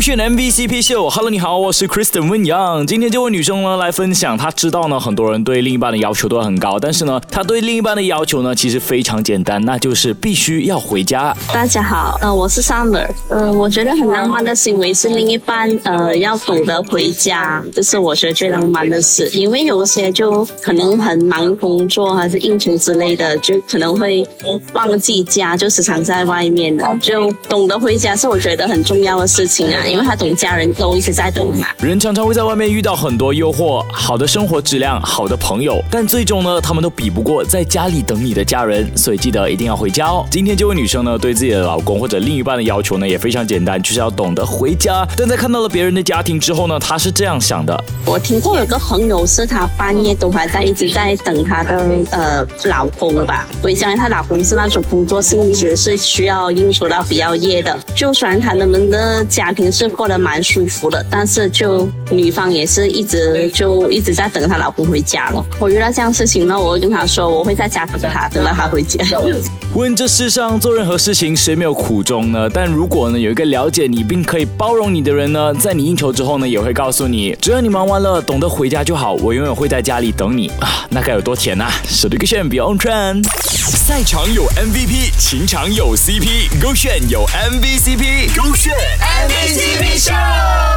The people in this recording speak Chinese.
勾选 MVCp 秀，Hello，你好，我是 Kristen 温阳。今天这位女生呢来分享，她知道呢很多人对另一半的要求都很高，但是呢她对另一半的要求呢其实非常简单，那就是必须要回家。大家好，呃，我是 Summer，呃，我觉得很浪漫的行为是另一半呃要懂得回家，这是我觉得最浪漫的事，因为有些就可能很忙工作还是应酬之类的，就可能会忘记家，就时常在外面的，就懂得回家是我觉得很重要的事情啊。因为他懂家人都一直在等嘛。人常常会在外面遇到很多诱惑，好的生活质量，好的朋友，但最终呢，他们都比不过在家里等你的家人。所以记得一定要回家哦。今天这位女生呢，对自己的老公或者另一半的要求呢，也非常简单，就是要懂得回家。但在看到了别人的家庭之后呢，她是这样想的：我听过有个朋友是她半夜都还在一直在等她的呃老公吧。我相信她老公是那种工作性质是需要应酬到比较夜的，就算他们的家庭。是过得蛮舒服的，但是就女方也是一直就一直在等她老公回家了。我遇到这样事情呢，我会跟她说，我会在家等他，等到他回家。问这世上做任何事情谁没有苦衷呢？但如果呢有一个了解你并可以包容你的人呢，在你应酬之后呢，也会告诉你，只要你忙完了，懂得回家就好，我永远会在家里等你啊，那该有多甜呐！手一个炫比 on trend，赛场有 MVP，情场有 CP，勾炫有 MVCp，勾炫 MVCp show。